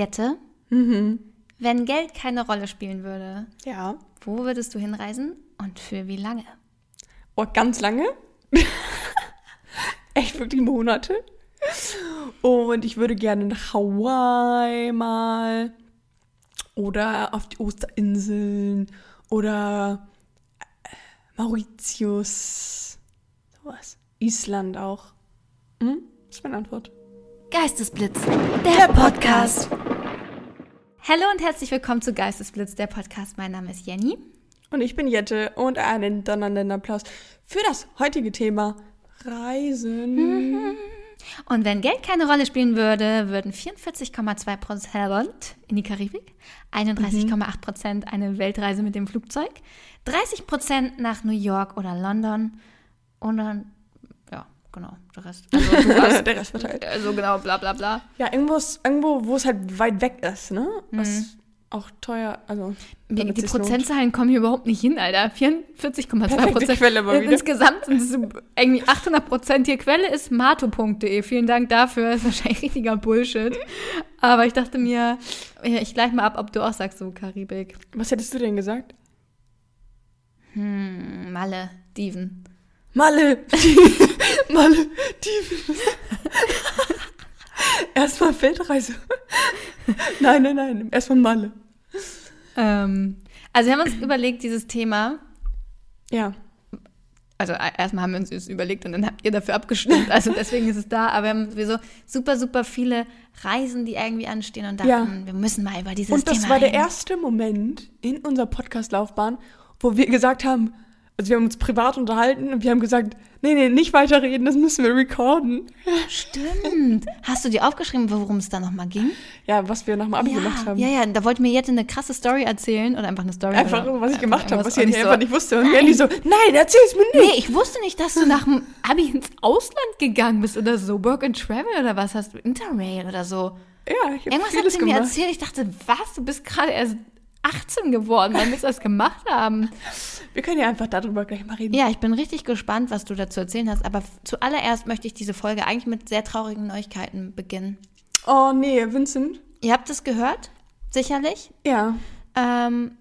Jette, Mhm. wenn Geld keine Rolle spielen würde, Ja. wo würdest du hinreisen und für wie lange? Oh, ganz lange. Echt wirklich Monate. Und ich würde gerne nach Hawaii mal. Oder auf die Osterinseln. Oder äh, Mauritius. Sowas. Island auch. Hm? Das ist meine Antwort. Geistesblitz, der Podcast. Hallo und herzlich willkommen zu Geistesblitz, der Podcast. Mein Name ist Jenny. Und ich bin Jette und einen donnernden Applaus für das heutige Thema Reisen. Und wenn Geld keine Rolle spielen würde, würden 44,2 Prozent in die Karibik, 31,8 Prozent eine Weltreise mit dem Flugzeug, 30 Prozent nach New York oder London und dann, genau, der Rest. Also, du hast, Der Rest verteilt. also genau, bla bla bla. Ja, irgendwo, ist- irgendwo, wo es halt weit weg ist, ne? Was auch teuer, also. Die, die. Prozentzahlen kommen hier überhaupt nicht hin, Alter. 44,2 Perfekte Prozent. Quelle mal wieder. Insgesamt sind es irgendwie 800 Prozent. Hier Quelle ist mato.de. Vielen Dank dafür. ist wahrscheinlich richtiger Bullshit. Aber ich dachte mir, ja, ich gleich mal ab, ob du auch sagst, so Karibik. Was hättest du denn gesagt? Hm, Malle, Dieven. Malle! Malle! Die. Erstmal Feldreise. nein, nein, nein. Erstmal Malle. Ähm, also wir haben uns überlegt, dieses Thema, Ja. also äh, erstmal haben wir uns das überlegt und dann habt ihr dafür abgestimmt. Also deswegen ist es da. Aber wir haben sowieso super, super viele Reisen, die irgendwie anstehen und dachten, Ja. wir müssen mal über dieses Und das Thema war der reden. erste Moment in unserer Podcast-Laufbahn, wo wir gesagt haben, also wir haben uns privat unterhalten und wir haben gesagt, nee, nee, nicht weiterreden, das müssen wir recorden. Stimmt. Hast du dir aufgeschrieben, worum es da nochmal ging? Ja, was wir nach dem Abi ja, gemacht haben. Ja, ja, da wollte mir Jette eine krasse Story erzählen oder einfach eine Story. Einfach, oder was ich gemacht habe, was ich einfach so, nicht wusste. Und Jenny so, nein, erzähl's mir nicht. Nee, ich wusste nicht, dass du nach dem Abi ins Ausland gegangen bist oder so. Work and Travel oder was hast du? Interrail oder so. Ja, ich habe Irgendwas hat sie mir gemacht. erzählt. Ich dachte, was? Du bist gerade erst 18 geworden, wann wir das gemacht haben. Wir können ja einfach darüber gleich mal reden. Ja, ich bin richtig gespannt, was du dazu erzählen hast. Aber zuallererst möchte ich diese Folge eigentlich mit sehr traurigen Neuigkeiten beginnen. Oh, nee, Vincent. Ihr habt es gehört, sicherlich. Ja. Ähm,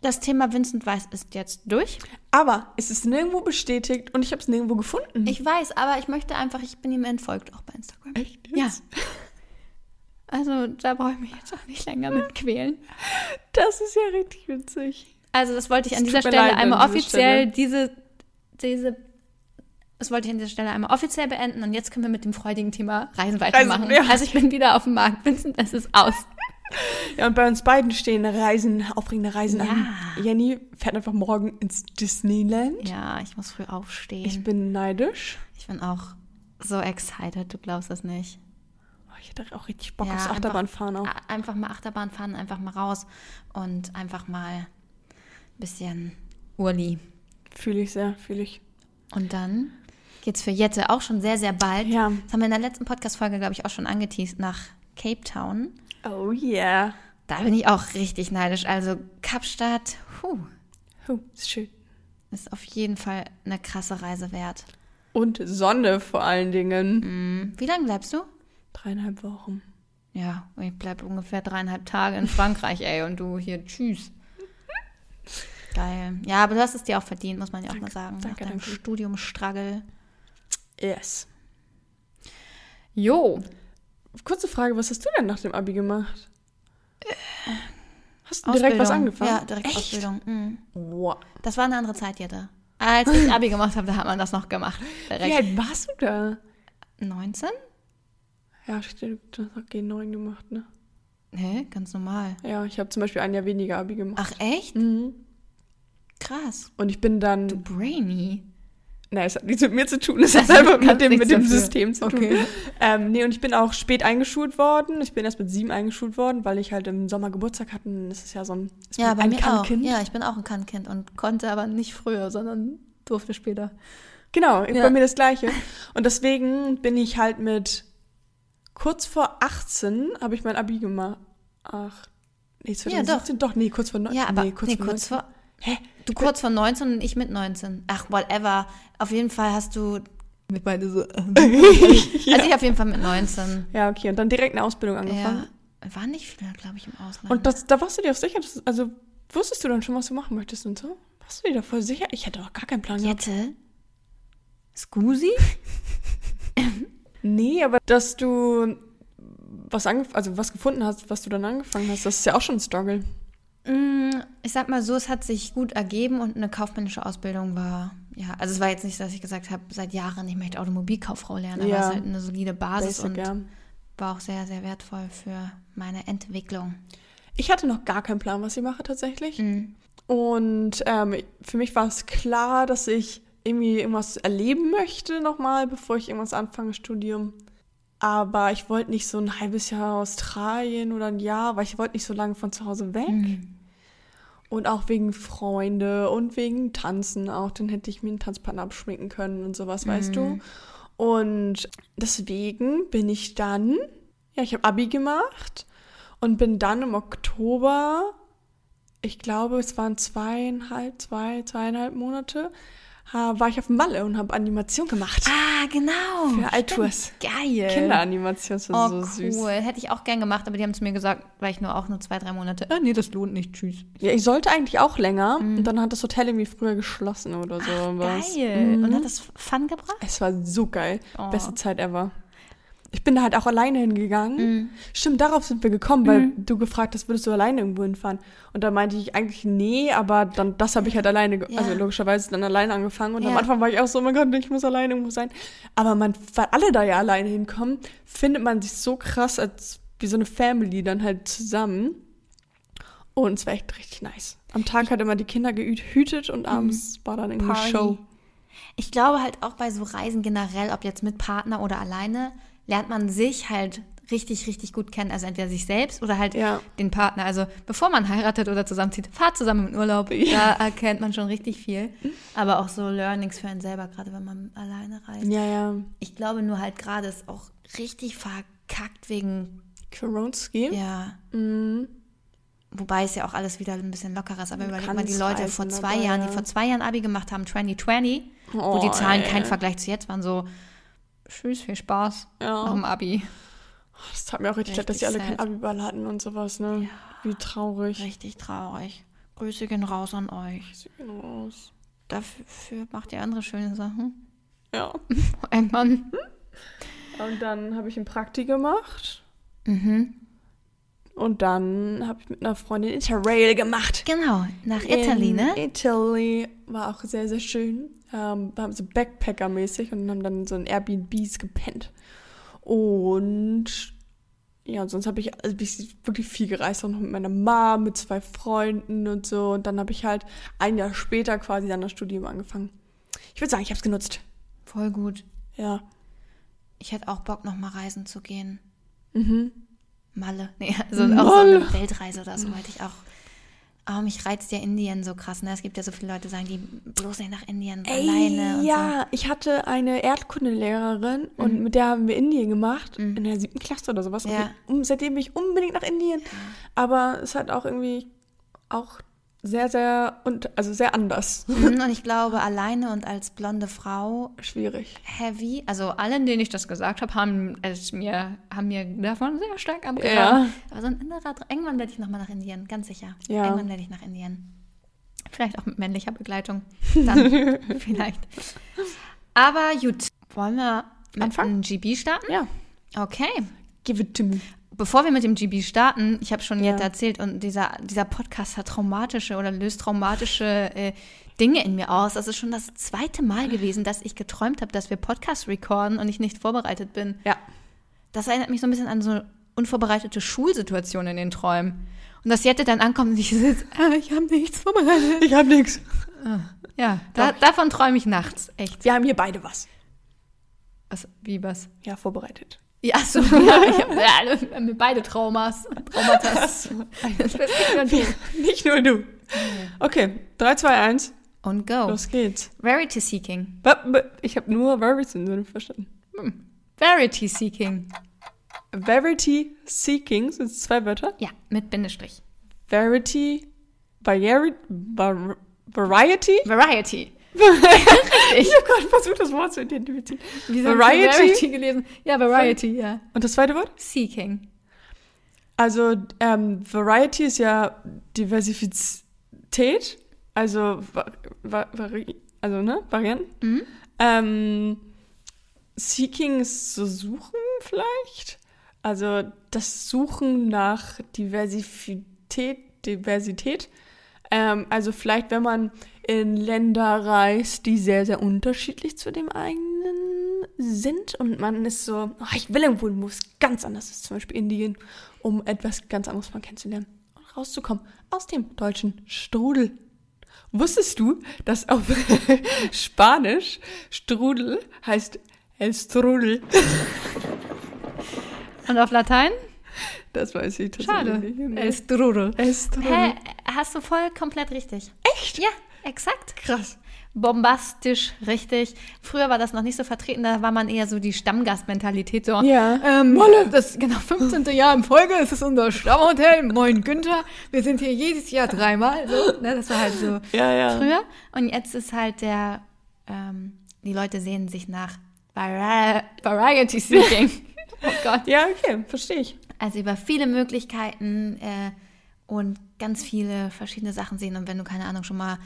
das Thema Vincent Weiss ist jetzt durch. Aber es ist nirgendwo bestätigt und ich habe es nirgendwo gefunden. Ich weiß, aber ich möchte einfach, ich bin ihm entfolgt, auch bei Instagram. Echt? Ja. Also da brauche ich mich jetzt auch nicht länger mit quälen. Das ist ja richtig witzig. Also das wollte ich an Es dieser Stelle leid einmal offiziell diese, diese, das wollte ich an dieser Stelle einmal offiziell beenden und jetzt können wir mit dem freudigen Thema Reisen weitermachen. ja. Also ich bin wieder auf dem Markt. Vincent, es ist aus. Ja, und bei uns beiden stehen Reisen, aufregende Reisen Ja. an. Jenny fährt einfach morgen ins Disneyland. Ja, ich muss früh aufstehen. Ich bin neidisch. Ich bin auch so excited, du glaubst es nicht. Ich hätte auch richtig Bock Ja, aufs Achterbahnfahren auch. Einfach mal Achterbahn fahren, einfach mal raus und einfach mal ein bisschen Urli. Fühle ich sehr, fühle ich. Und dann geht's für Jette auch schon sehr, sehr bald. Ja. Das haben wir in der letzten Podcast-Folge, glaube ich, auch schon angeteased nach Cape Town. Oh yeah. Da bin ich auch richtig neidisch. Also Kapstadt, puh, Oh, ist schön. ist auf jeden Fall eine krasse Reise wert. Und Sonne vor allen Dingen. Hm, Wie lange bleibst du? Dreieinhalb Wochen. Ja, ich bleibe ungefähr dreieinhalb Tage in Frankreich, ey, und du hier, tschüss. Geil. Ja, aber du hast es dir auch verdient, muss man ja auch mal sagen. danke, nach deinem danke. Studium Struggle. Yes. Jo, Kurze Frage, was hast du denn nach dem Abi gemacht? Hast du direkt was angefangen? Ja, direkt Echt? Ausbildung. Mhm. Wow. Das war eine andere Zeit, Jette. Als ich Abi gemacht habe, da hat man das noch gemacht. Wie Direkt. alt warst du da? 19? Ja, stimmt, du hast auch G9 gemacht, ne? Hä? Ganz normal. Ja, ich habe zum Beispiel ein Jahr weniger Abi gemacht. Ach, echt? Mhm. Krass. Und ich bin dann. Du Brainy. Nein, es hat nichts mit mir zu tun, es hat einfach mit dem, mit dem dafür. System zu Okay. tun. Ähm, nee, und ich bin auch spät eingeschult worden. Ich bin erst mit sieben eingeschult worden, weil ich halt im Sommer Geburtstag hatte. Das ist ja so ein, Ja, ein mir auch. Kannkind. Ja, ich bin auch ein Kannkind und konnte aber nicht früher, sondern durfte später. Genau, Ja. bei mir das Gleiche. Und deswegen bin ich halt mit kurz vor 18 habe ich mein Abi gemacht. Ach, nee, 2017? doch. nee, kurz vor 19. Ja, aber nee, nee, kurz vor kurz 19. vor. Hä? Du kurz vor 19 und ich mit 19. Ach, whatever. Auf jeden Fall hast du. Wir beide so. Also ja. ich auf jeden Fall mit 19. ja, okay, und dann direkt eine Ausbildung Ja. angefangen. Waren nicht viele, glaube ich, im Ausland. Und das, da warst du dir auch sicher, dass, also wusstest du dann schon, was du machen möchtest und so? Warst du dir da voll sicher? Ich hätte auch gar keinen Plan gehabt. Jette? Scusi? nee, aber dass du was, also was gefunden hast, was du dann angefangen hast, das ist ja auch schon ein Struggle. Mm, ich sag mal so, es hat sich gut ergeben und eine kaufmännische Ausbildung war, ja, also es war jetzt nicht, dass ich gesagt habe, seit Jahren, ich möchte Automobilkauffrau lernen, aber ja. es ist halt eine solide Basis Basic, und ja. war auch sehr, sehr wertvoll für meine Entwicklung. Ich hatte noch gar keinen Plan, was ich mache tatsächlich. Mhm. Und ähm, für mich war es klar, dass ich irgendwie irgendwas erleben möchte nochmal, bevor ich irgendwas anfange, Studium. Aber ich wollte nicht so ein halbes Jahr Australien oder ein Jahr, weil ich wollte nicht so lange von zu Hause weg. Mhm. Und auch wegen Freunde und wegen Tanzen auch. Dann hätte ich mir einen Tanzpartner abschminken können und sowas, mhm. weißt du. Mhm. Und deswegen bin ich dann, ja, ich habe Abi gemacht und bin dann im Oktober, ich glaube, es waren zweieinhalb, zwei, zweieinhalb Monate, war ich auf Malle und habe Animation gemacht. Ah, genau. Für Altours. Geil. Kinderanimation, das war oh, so süß. cool. Hätte ich auch gern gemacht, aber die haben zu mir gesagt, weil ich nur auch nur zwei, drei Monate, äh, nee, das lohnt nicht, tschüss. Ja, ich sollte eigentlich auch länger mhm. und dann hat das Hotel irgendwie früher geschlossen oder so. Ach, geil. Mhm. Und hat das Fun gebracht? Es war so geil. Oh. Beste Zeit ever. Ich bin da halt auch alleine hingegangen. Mhm. Stimmt, darauf sind wir gekommen, weil mhm. du gefragt hast, würdest du alleine irgendwo hinfahren? Und da meinte ich eigentlich nee, aber dann das habe ich halt alleine, ja. also logischerweise dann alleine angefangen. Und ja. am Anfang war ich auch so, oh mein Gott, ich muss alleine irgendwo sein. Aber man, weil alle da ja alleine hinkommen, findet man sich so krass als wie so eine Family dann halt zusammen. Und es war echt richtig nice. Am Tag hat immer die Kinder gehütet und abends mhm. war dann irgendwie Party. Show. Ich glaube halt auch bei so Reisen generell, ob jetzt mit Partner oder alleine, lernt man sich halt richtig, richtig gut kennen. Also entweder sich selbst oder halt ja. den Partner. Also bevor man heiratet oder zusammenzieht, fahrt zusammen in Urlaub. Ja. Da erkennt man schon richtig viel. Aber auch so Learnings für einen selber, gerade wenn man alleine reist. Ja, ja. Ich glaube nur halt gerade ist auch richtig verkackt wegen Koronski. Ja. Mhm. Wobei es ja auch alles wieder ein bisschen lockerer ist. Aber überleg mal die Leute vor zwei dabei, Jahren, die vor zwei Jahren Abi gemacht haben, 2020, oh, wo die Zahlen ey. kein Vergleich zu jetzt waren, so tschüss, viel Spaß ja. nach dem Abi. Das tat mir auch richtig leid, dass sie alle kein Abi-Ball hatten und sowas, ne? Ja. Wie traurig. Richtig traurig. Grüße gehen raus an euch. Grüße gehen raus. Dafür macht ihr andere schöne Sachen. Ja. Irgendwann. Und dann habe ich ein Prakti gemacht. Mhm. Und dann habe ich mit einer Freundin Interrail gemacht. Genau, nach Italy, ne? Italy war auch sehr, sehr schön. Ähm, so Backpacker-mäßig und haben dann so in Airbnbs gepennt. Und ja, sonst habe ich, also ich wirklich viel gereist, auch noch mit meiner Mom, mit zwei Freunden und so. Und dann habe ich halt ein Jahr später quasi dann das Studium angefangen. Ich würde sagen, ich habe es genutzt. Voll gut. Ja. Ich hätte auch Bock, noch mal reisen zu gehen. Mhm. Malle. Nee, also Malle. auch so eine Weltreise oder so wollte ich auch oh, mich reizt ja Indien so krass. Ne? Es gibt ja so viele Leute, die sagen, die bloß nicht nach Indien Ey, alleine. Und ja, so. ich hatte eine Erdkundelehrerin mhm. und mit der haben wir Indien gemacht, mhm. in der siebten Klasse oder sowas. Ja. Und seitdem bin ich unbedingt nach Indien. Ja. Aber es hat auch irgendwie auch sehr, sehr und also sehr anders. Mhm, und ich glaube, alleine und als blonde Frau schwierig. Heavy. Also allen, denen ich das gesagt habe, haben es mir, haben mir davon sehr stark abgeraten. Ja. Aber so ein innerer irgendwann werde ich nochmal nach Indien, ganz sicher. Ja. Irgendwann werde ich nach Indien. Vielleicht auch mit männlicher Begleitung. Dann vielleicht. Aber gut, wollen wir mit Anfangen? GB starten? Ja. Okay. Give it to me bevor wir mit dem GB starten, ich habe schon ja. jetzt erzählt, und dieser, dieser Podcast hat traumatische oder löst traumatische äh, Dinge in mir aus. Das ist schon das zweite Mal gewesen, dass ich geträumt habe, dass wir Podcast recorden und ich nicht vorbereitet bin. Ja. Das erinnert mich so ein bisschen an so unvorbereitete Schulsituationen in den Träumen. Und dass Jette dann ankommt und ich sitze, ah, ich habe nichts vorbereitet. Ich habe nichts. Ah, ja, da, davon träume ich nachts, echt. Wir haben hier beide was. Was, wie was? Ja, vorbereitet. Ja, so, ja, ich habe ja, beide Traumas. Traumata. Nicht nur du. Okay, 3, 2, 1. Und go. Los geht's. Verity Seeking. Ich habe nur Verity verstanden. Hm. Verity Seeking. Verity Seeking, sind es zwei Wörter? Ja, mit Bindestrich. Verity, Variety, Variety? Variety ich habe gerade versucht, das Wort zu identifizieren. Variety? Variety gelesen. Ja, Variety, ja. Und das zweite Wort? Seeking. Also ähm, Variety ist ja Diversifizität, also, va va also ne, Varianten. Mhm. Ähm, Seeking ist so suchen vielleicht. Also das Suchen nach Diversität, Diversität. Ähm, also vielleicht, wenn man in Länder reist, die sehr, sehr unterschiedlich zu dem eigenen sind und man ist so, oh, ich will irgendwo, wo es ganz anders ist, zum Beispiel Indien, um etwas ganz anderes mal kennenzulernen und rauszukommen aus dem deutschen Strudel. Wusstest du, dass auf Spanisch Strudel heißt El Strudel? Und auf Latein? Das weiß ich tatsächlich Schade. nicht. El Strudel. El Strudel. Hä, hast du voll komplett richtig. Echt? Ja, exakt. Krass. Bombastisch, richtig. Früher war das noch nicht so vertreten, da war man eher so die Stammgastmentalität. So, ja. Ähm, Molle, das genau 15. Jahr in Folge, es ist unser Stammhotel. Moin Günther, wir sind hier jedes Jahr dreimal. So, ne, das war halt so ja, ja. früher. Und jetzt ist halt der, ähm, die Leute sehen sich nach Vari Variety Seeking. oh Gott. Ja, okay, verstehe ich. Also über viele Möglichkeiten äh, und ganz viele verschiedene Sachen sehen. Und wenn du, keine Ahnung, schon mal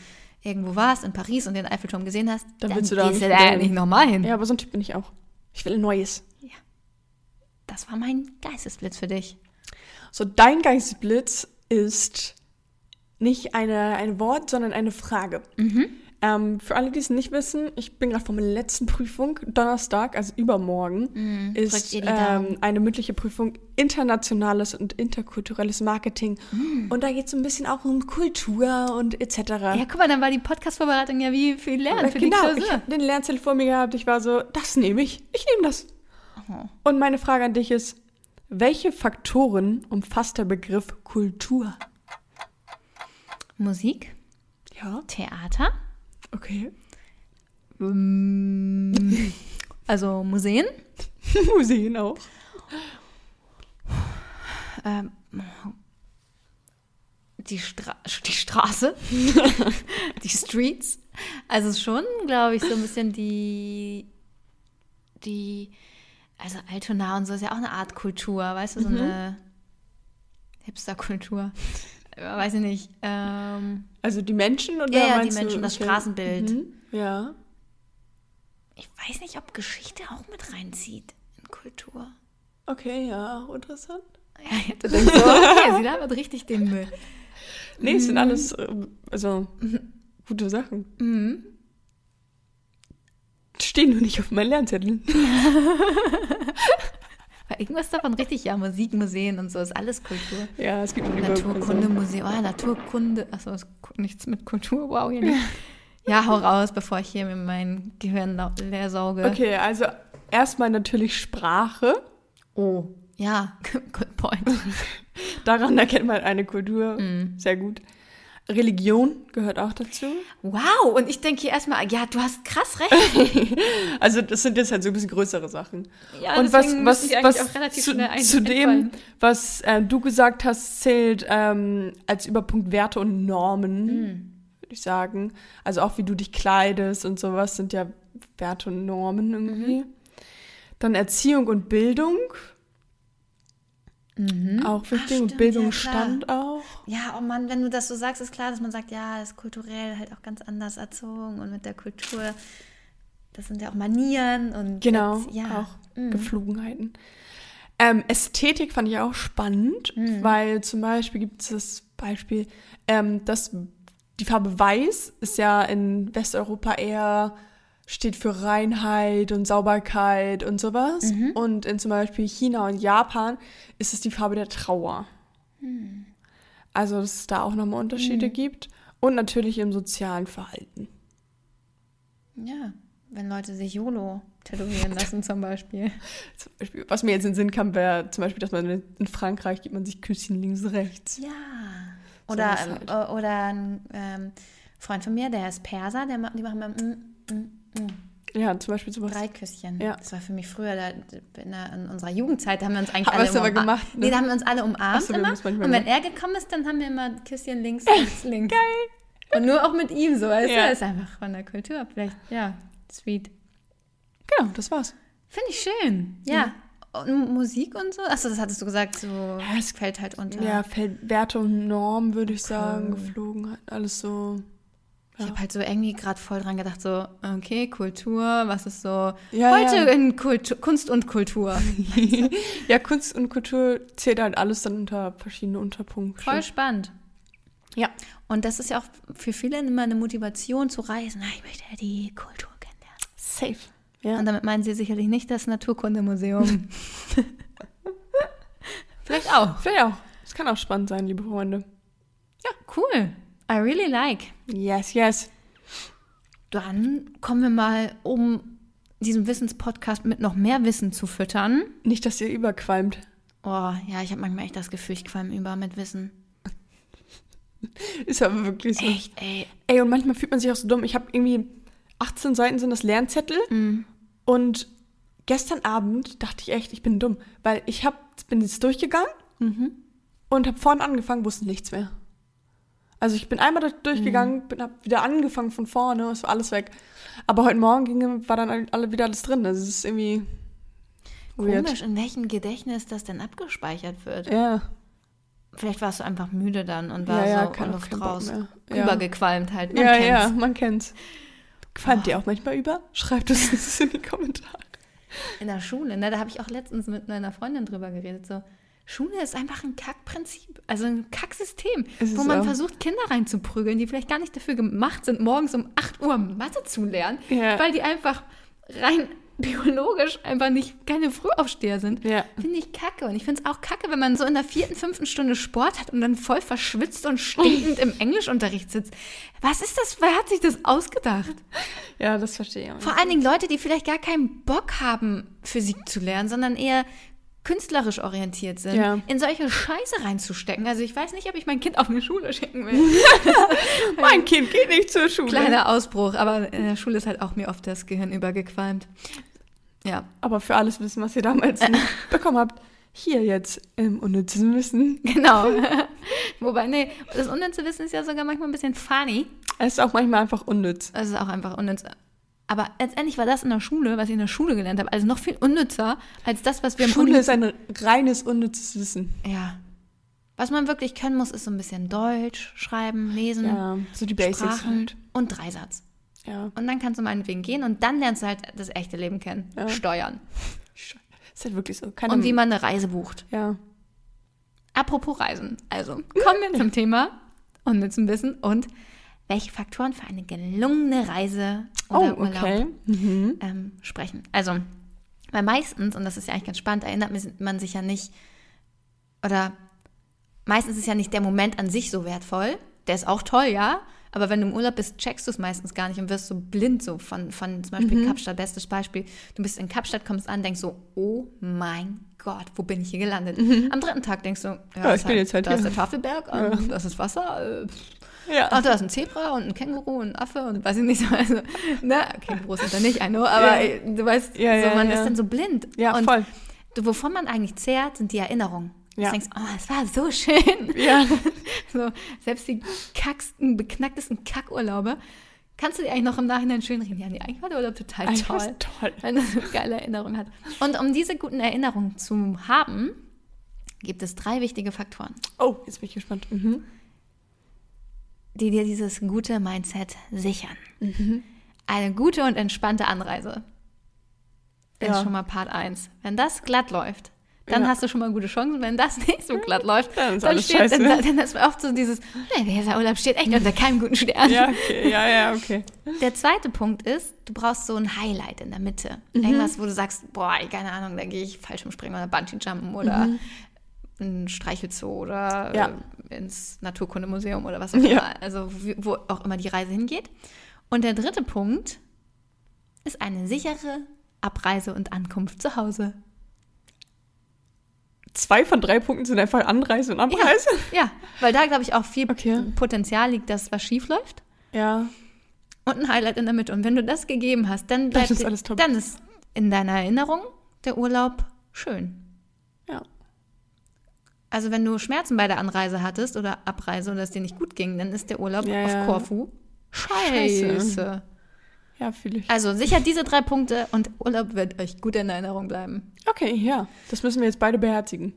irgendwo warst, in Paris und den Eiffelturm gesehen hast, dann, dann willst du da gehst du da nicht nochmal hin. Ja, aber so ein Typ bin ich auch. Ich will ein Neues. Ja. Das war mein Geistesblitz für dich. So, dein Geistesblitz ist nicht eine, ein Wort, sondern eine Frage. Mhm. Ähm, für alle, die es nicht wissen, ich bin gerade vor meiner letzten Prüfung. Donnerstag, also übermorgen, Mhm, ist ähm, eine mündliche Prüfung internationales und interkulturelles Marketing. Mhm. Und da geht es so ein bisschen auch um Kultur und etc. Ja, guck mal, dann war die Podcast-Vorbereitung ja wie viel Lernen für genau, die ich Klausur. habe den Lernzettel vor mir gehabt. Ich war so, das nehme ich. Ich nehme das. Oh. Und meine Frage an dich ist, welche Faktoren umfasst der Begriff Kultur? Musik, Ja, Theater, okay. also Museen, Museen auch. ähm, die, Stra die Straße, die Streets. Also schon, glaube ich, so ein bisschen die, die, also Altona und so ist ja auch eine Art Kultur, weißt du, so eine Hipster-Kultur. Äh, Weiß ich nicht. Ähm, Also die Menschen oder Ja, ja, die meinst du- Menschen, das Straßenbild. Mhm. Ja. ich weiß nicht, ob Geschichte auch mit reinzieht in Kultur. Okay, ja, auch interessant. Ja, ich hätte dann so, okay, sie labert richtig den Müll. Nee, es sind alles, ähm, also, gute Sachen. Mhm. Stehen nur nicht auf meinem Lernzettel. War irgendwas davon richtig? Ja, Musik, Museen und so ist alles Kultur. Ja, es gibt über- Naturkundemuseum, oh, Naturkunde, achso, ist ku- nichts mit Kultur, wow, hier nicht. Ja, hau raus, bevor ich hier mir mein Gehirn leer sauge. Okay, also erstmal natürlich Sprache. Oh, ja, good point. Daran erkennt man eine Kultur. Mhm. Sehr gut. Religion gehört auch dazu. Wow, und ich denke hier erstmal, ja, du hast krass recht. Also das sind jetzt halt so ein bisschen größere Sachen. Ja, und was, was, ich was auch relativ zu, schnell ein- zu dem, was äh, du gesagt hast, zählt ähm, als Überpunkt Werte und Normen, Mhm. würde ich sagen. Also auch wie du dich kleidest und sowas sind ja Werte und Normen irgendwie. Mhm. Dann Erziehung und Bildung, Mhm. auch wichtig. Und Bildungsstand ja, auch. Ja, oh Mann, wenn du das so sagst, ist klar, dass man sagt, ja, ist kulturell halt auch ganz anders erzogen und mit der Kultur, das sind ja auch Manieren und Genau, jetzt, ja. auch Mhm. Geflogenheiten. Ähm, Ästhetik fand ich auch spannend, Mhm. weil zum Beispiel gibt es das Beispiel, ähm, dass die Farbe Weiß ist ja in Westeuropa eher steht für Reinheit und Sauberkeit und sowas. Mhm. Und in zum Beispiel China und Japan ist es die Farbe der Trauer. Mhm. Also, dass es da auch nochmal Unterschiede gibt. Und natürlich im sozialen Verhalten. Ja, wenn Leute sich YOLO tätowieren lassen zum Beispiel. Zum Beispiel, was mir jetzt in den Sinn kam, wäre zum Beispiel, dass man in Frankreich gibt man sich Küsschen links, rechts. Ja. Oder, Sowas ähm, halt. äh, oder ein ähm, Freund von mir, der ist Perser, der, die machen mm, mm, mm, Ja, zum Beispiel sowas. drei Küsschen. Ja. Das war für mich früher, da, in, der, in unserer Jugendzeit, da haben wir uns eigentlich Haben alle aber umarmt. gemacht, ne? Nee, da haben wir uns alle umarmt so, immer. Und wenn er gekommen ist, dann haben wir immer Küsschen links, links, links. Geil. Und nur auch mit ihm so, weißt Ja. Ist einfach von der Kultur vielleicht, ja, sweet. Genau, das war's. Finde ich schön, ja. Und Musik und so? Achso, das hattest du gesagt, so Ja, es- fällt halt unter. Ja, fällt Werte und Norm, würde ich sagen, geflogen. Alles so. Ich habe halt so irgendwie gerade voll dran gedacht, so, okay, Kultur, was ist so Ja, heute ja. in Kultu Kunst und Kultur. ja, Kunst und Kultur zählt halt alles dann unter verschiedene Unterpunkte. Voll spannend. Ja. Und das ist ja auch für viele immer eine Motivation zu reisen. Ah, Ich möchte ja die Kultur kennenlernen. Safe. Ja. Und damit meinen sie sicherlich nicht das Naturkundemuseum. Vielleicht auch. Vielleicht auch. Das kann auch spannend sein, liebe Freunde. Cool. I really like. Yes, yes. Dann kommen wir mal, um diesen Wissenspodcast mit noch mehr Wissen zu füttern. Nicht, dass ihr überqualmt. Oh, ja, ich habe manchmal echt das Gefühl, ich qualm über mit Wissen. Ist aber wirklich so. Echt, ey. Ey, und manchmal fühlt man sich auch so dumm. Ich habe irgendwie 18 Seiten sind das Lernzettel. Mhm. Und gestern Abend dachte ich echt, ich bin dumm. Weil ich hab, bin jetzt durchgegangen Mhm. und habe vorne angefangen, wusste nichts mehr. Also ich bin einmal durchgegangen, Mhm. bin, hab wieder angefangen von vorne, es war alles weg. Aber heute Morgen ging, war dann alle wieder alles drin. Also es ist irgendwie weird. Komisch, in welchem Gedächtnis das denn abgespeichert wird. Ja, Vielleicht warst du einfach müde dann und war ja, ja, so auch Luft raus. Ja. Übergequalmt halt. Man ja, kennt's. ja, man kennt's. Qualmt ihr auch manchmal über? Schreibt es uns in die Kommentare. In der Schule, ne, da habe ich auch letztens mit meiner Freundin drüber geredet. So, Schule ist einfach ein Kackprinzip, also ein Kacksystem, wo man versucht, Kinder reinzuprügeln, die vielleicht gar nicht dafür gemacht sind, morgens um 8 Uhr Mathe zu lernen, Ja. weil die einfach rein biologisch einfach nicht keine Frühaufsteher sind. Ja. Finde ich kacke. Und ich finde es auch kacke, wenn man so in der vierten, fünften Stunde Sport hat und dann voll verschwitzt und stinkend im Englischunterricht sitzt. Was ist das? Wer hat sich das ausgedacht? Ja, das verstehe ich auch. Vor allen Dingen Leute, die vielleicht gar keinen Bock haben, Physik zu lernen, sondern eher künstlerisch orientiert sind, Ja. in solche Scheiße reinzustecken. Also ich weiß nicht, ob ich mein Kind auf eine Schule schicken will. Mein Kind geht nicht zur Schule. Kleiner Ausbruch, aber in der Schule ist halt auch mir oft das Gehirn übergequalmt. Ja, Aber für alles Wissen, was ihr damals bekommen habt, hier jetzt im unnützen Wissen. genau. Wobei, nee, das unnütze Wissen ist ja sogar manchmal ein bisschen funny. Es ist auch manchmal einfach unnütz. Es ist auch einfach unnütz. Aber letztendlich war das in der Schule, was ich in der Schule gelernt habe, also noch viel unnützer als das, was wir im Schule Uni ist ein reines unnützes Wissen. Ja. Was man wirklich können muss, ist so ein bisschen Deutsch, Schreiben, Lesen, Ja, so die Basics Sprachen halt. und Dreisatz. Ja. Und dann kannst du meinetwegen gehen und dann lernst du halt das echte Leben kennen. Ja. Steuern. Ist halt wirklich so. Keine Und wie man eine Reise bucht. Ja. Apropos Reisen. Also, kommen wir zum Thema unnützen Wissen und welche Faktoren für eine gelungene Reise Oh, oder Urlaub okay. Mhm. ähm, sprechen. Also, weil meistens, und das ist ja eigentlich ganz spannend, erinnert man sich ja nicht, oder meistens ist ja nicht der Moment an sich so wertvoll. Der ist auch toll, ja. Aber wenn du im Urlaub bist, checkst du es meistens gar nicht und wirst so blind so von, von zum Beispiel Mhm. Kapstadt. Bestes Beispiel. Du bist in Kapstadt, kommst an, denkst so, oh mein Gott, wo bin ich hier gelandet? Am dritten Tag denkst du, ja, Mhm. Ja, ich ist bin jetzt halt da ist hier. der Tafelberg, ähm, das ist Wasser, äh, Ja. Ach, da ist ein Zebra und ein Känguru und ein Affe und weiß ich nicht. so, Also, ne, Kängurus sind da nicht, I know, aber Ja. du weißt, Ja, so, man ist dann so blind. Ja, und voll. Du, wovon man eigentlich zehrt, sind die Erinnerungen. Ja. Du denkst, oh, es war so schön. Ja. So, selbst die kacksten, beknacktesten Kackurlaube kannst du dir eigentlich noch im Nachhinein schön reden. Ja, nee, eigentlich war der Urlaub total Eigentlich toll. toll. Wenn du so geile Erinnerungen hat. Und um diese guten Erinnerungen zu haben, gibt es drei wichtige Faktoren, Oh, jetzt bin ich gespannt. Mhm. Die dir dieses gute Mindset sichern. Mhm. Eine gute und entspannte Anreise. Das Ja. ist schon mal Part 1. Wenn das glatt läuft, dann Ja. hast du schon mal gute Chancen. Wenn das nicht so glatt läuft, Dann ist dann, steht, scheiße. dann, dann ist oft so dieses, dieser Urlaub steht echt unter keinem guten Stern. Ja, okay. Ja, ja, okay. Der zweite Punkt ist, du brauchst so ein Highlight in der Mitte. Mhm. Irgendwas, wo du sagst, boah, keine Ahnung, da gehe ich Fallschirmspringen oder Bungee-Jumpen oder ein Streichelzoo oder. Ja. äh, ins Naturkundemuseum oder was auch Ja. immer. Also wie- wo auch immer die Reise hingeht. Und der dritte Punkt ist eine sichere Abreise und Ankunft zu Hause. Zwei von drei Punkten sind einfach Anreise und Abreise. Ja, weil da, glaube ich, auch viel Okay. Potenzial liegt, dass was schief läuft. Ja. und ein Highlight in der Mitte. Und wenn du das gegeben hast, dann bleibt ist dir- alles top. dann ist in deiner Erinnerung der Urlaub schön. Also wenn du Schmerzen bei der Anreise hattest oder Abreise oder es dir nicht gut ging, dann ist der Urlaub Ja, auf. Korfu scheiße. Scheiße. Ja, fühle ich. Also sichert diese drei Punkte und Urlaub wird euch gut in Erinnerung bleiben. Okay, ja. Das müssen wir jetzt beide beherzigen.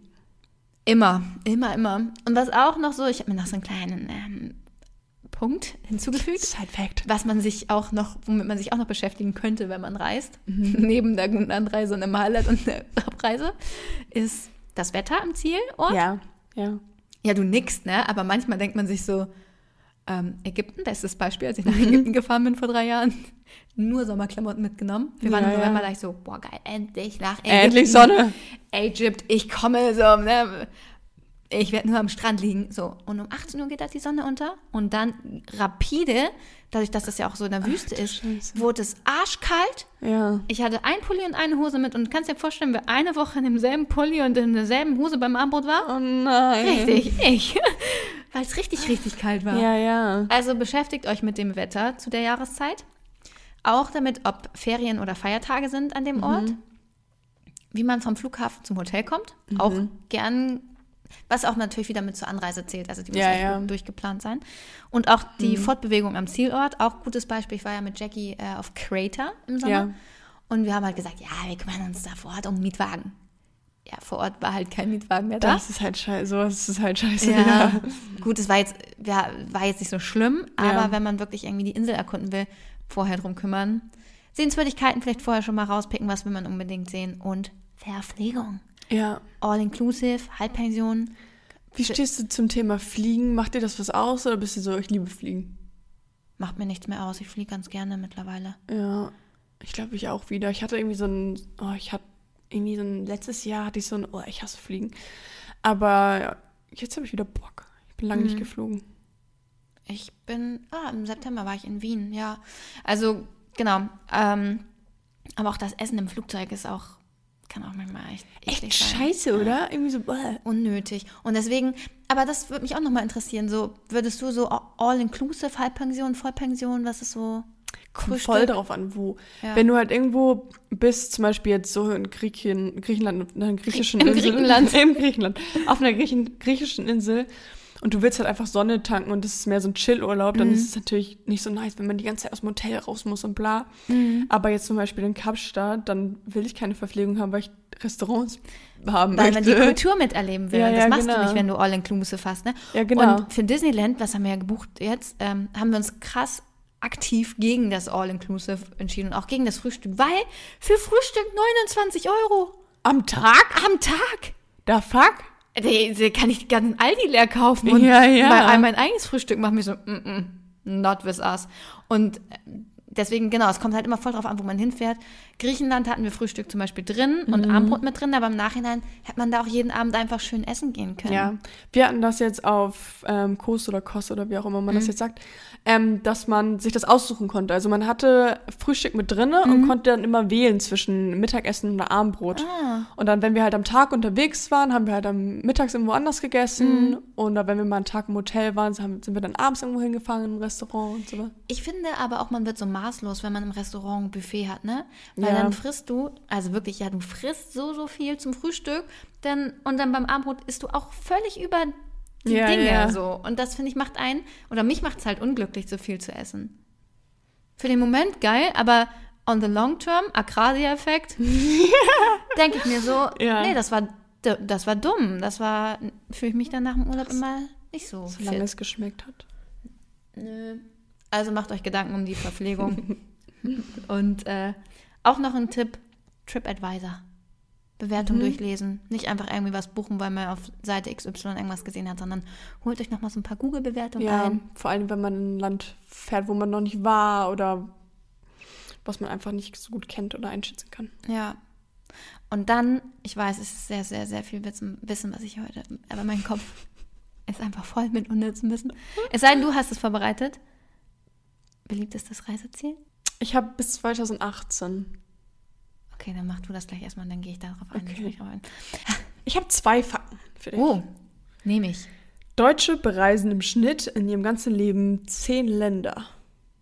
Immer, immer, immer. Und was auch noch so, ich habe mir noch so einen kleinen ähm, Punkt hinzugefügt. Side Fact. Was man sich auch noch, womit man sich auch noch beschäftigen könnte, wenn man reist, neben der guten Anreise und dem Highlight und der Abreise, ist das Wetter am Zielort. Ja, ja. Ja, du nickst, ne? Aber manchmal denkt man sich so, ähm, Ägypten, bestes Beispiel, als ich nach Ägypten gefahren bin vor drei Jahren, nur Sommerklamotten mitgenommen. Wir waren Ja, im November, ja. da ich so, boah geil, endlich nach Ägypten. Endlich Sonne. Egypt, ich komme so, ne? Ich werde nur am Strand liegen. So. Und um 18 Uhr geht da die Sonne unter. Und dann rapide, dadurch, dass das ja auch so in der Wüste du ist, Scheiße. wurde es arschkalt. Ja. Ich hatte ein Pulli und eine Hose mit und kannst dir vorstellen, wer eine Woche in demselben Pulli und in derselben Hose beim Abendbrot war? Oh nein. Richtig, ich. Weil es richtig, richtig kalt war. Ja, ja. Also beschäftigt euch mit dem Wetter zu der Jahreszeit. Auch damit, ob Ferien oder Feiertage sind an dem Mhm. Ort. Wie man vom Flughafen zum Hotel kommt. Mhm. Auch gern, was auch natürlich wieder mit zur Anreise zählt. Also die muss Ja, ja. Mhm. durchgeplant sein. Und auch die Fortbewegung am Zielort. Auch gutes Beispiel. Ich war ja mit Jackie äh, auf Crater im Sommer. Ja. Und wir haben halt gesagt, ja, wir kümmern uns da vor Ort um Mietwagen. Ja, vor Ort war halt kein Mietwagen mehr da. Das ist halt scheiße. Sowas ist halt scheiße. Ja, gut, es war jetzt, ja, war jetzt nicht so schlimm, aber Ja. wenn man wirklich irgendwie die Insel erkunden will, vorher drum kümmern. Sehenswürdigkeiten vielleicht vorher schon mal rauspicken, was will man unbedingt sehen und Verpflegung. Ja. All-inclusive, Halbpension. Wie stehst du zum Thema Fliegen? Macht dir das was aus oder bist du so, ich liebe Fliegen? Macht mir nichts mehr aus. Ich fliege ganz gerne mittlerweile. Ja, ich glaube ich auch wieder. Ich hatte irgendwie so ein, oh, ich hatte irgendwie so ein, letztes Jahr hatte ich so ein, oh, ich hasse Fliegen. Aber jetzt habe ich wieder Bock. Ich bin lange nicht geflogen. Ich bin, ah, im September war ich in Wien, ja. Also, genau. Ähm, aber auch das Essen im Flugzeug ist auch, kann auch manchmal echt, Echt sein. scheiße, oder? Irgendwie so, bäh. unnötig. Und deswegen, aber das würde mich auch nochmal interessieren. So, würdest du so all-inclusive, Halbpension, Vollpension, was ist so? Kommt voll darauf an, wo. Ja. Wenn du halt irgendwo bist, zum Beispiel jetzt so in Griechien, Griechenland, auf einer griechischen Im Insel. Griechenland. Im Griechenland. Auf einer Griechen, griechischen Insel. Und du willst halt einfach Sonne tanken und das ist mehr so ein Chill-Urlaub, Mhm. dann ist es natürlich nicht so nice, wenn man die ganze Zeit aus dem Hotel raus muss und bla. Mhm. Aber jetzt zum Beispiel in Kapstadt, dann will ich keine Verpflegung haben, weil ich Restaurants haben Weil man die möchte. Kultur miterleben will. Ja, das ja, machst du genau. nicht, wenn du all-inclusive hast. Ne? Ja, genau. Und für Disneyland, was haben wir ja gebucht jetzt, ähm, haben wir uns krass aktiv gegen das All-Inclusive entschieden und auch gegen das Frühstück, weil für Frühstück 29 Euro Am Tag? am Tag. Da fuck? Die, kann ich die ganzen Aldi leer kaufen und Ja, ja. mein, mein eigenes Frühstück machen wir so, mm, mm, not with us. Und äh, deswegen, genau, es kommt halt immer voll drauf an, wo man hinfährt. Griechenland hatten wir Frühstück zum Beispiel drin und Mhm. Abendbrot mit drin, aber im Nachhinein hätte man da auch jeden Abend einfach schön essen gehen können. Ja, wir hatten das jetzt auf ähm, Kos oder Kos oder wie auch immer man Mhm. das jetzt sagt, ähm, dass man sich das aussuchen konnte. Also man hatte Frühstück mit drinne Mhm. und konnte dann immer wählen zwischen Mittagessen und Abendbrot. Ah. Und dann, wenn wir halt am Tag unterwegs waren, haben wir halt am Mittags irgendwo anders gegessen. Mhm. Oder wenn wir mal einen Tag im Hotel waren, sind wir dann abends irgendwo hingefahren im Restaurant und so. Ich finde aber auch, man wird so maßlos, wenn man im Restaurant ein Buffet hat, ne? Weil Ja. dann frisst du, also wirklich, ja, du frisst so, so viel zum Frühstück, dann, und dann beim Abendbrot isst du auch völlig über die Ja, Dinge ja. so. Und das, finde ich, macht einen, oder mich macht es halt unglücklich, so viel zu essen. Für den Moment geil, aber on the long term, Akrasia-Effekt, denke ich mir so, nee, das war, das war dumm. Das war, fühle ich mich dann nach dem Urlaub immer nicht so Solange fit. es geschmeckt hat. Nö. Also macht euch Gedanken um die Verpflegung. Und äh, auch noch ein Tipp: TripAdvisor. Bewertung durchlesen. Nicht einfach irgendwie was buchen, weil man auf Seite XY irgendwas gesehen hat, sondern holt euch noch mal so ein paar Google-Bewertungen Ja, ein. vor allem, wenn man in ein Land fährt, wo man noch nicht war oder was man einfach nicht so gut kennt oder einschätzen kann. Ja. Und dann, ich weiß, es ist sehr, sehr, sehr viel Wissen, Wissen was ich heute, aber mein Kopf ist einfach voll mit unnützem Wissen. Es sei denn, du hast es vorbereitet. Beliebtestes Reiseziel? Ich habe bis 2018. Okay, dann mach du das gleich erstmal und dann gehe ich darauf ein. Okay. Ich ein. Habe zwei Fakten für dich. Oh, nehme ich. Deutsche bereisen im Schnitt in ihrem ganzen Leben zehn Länder.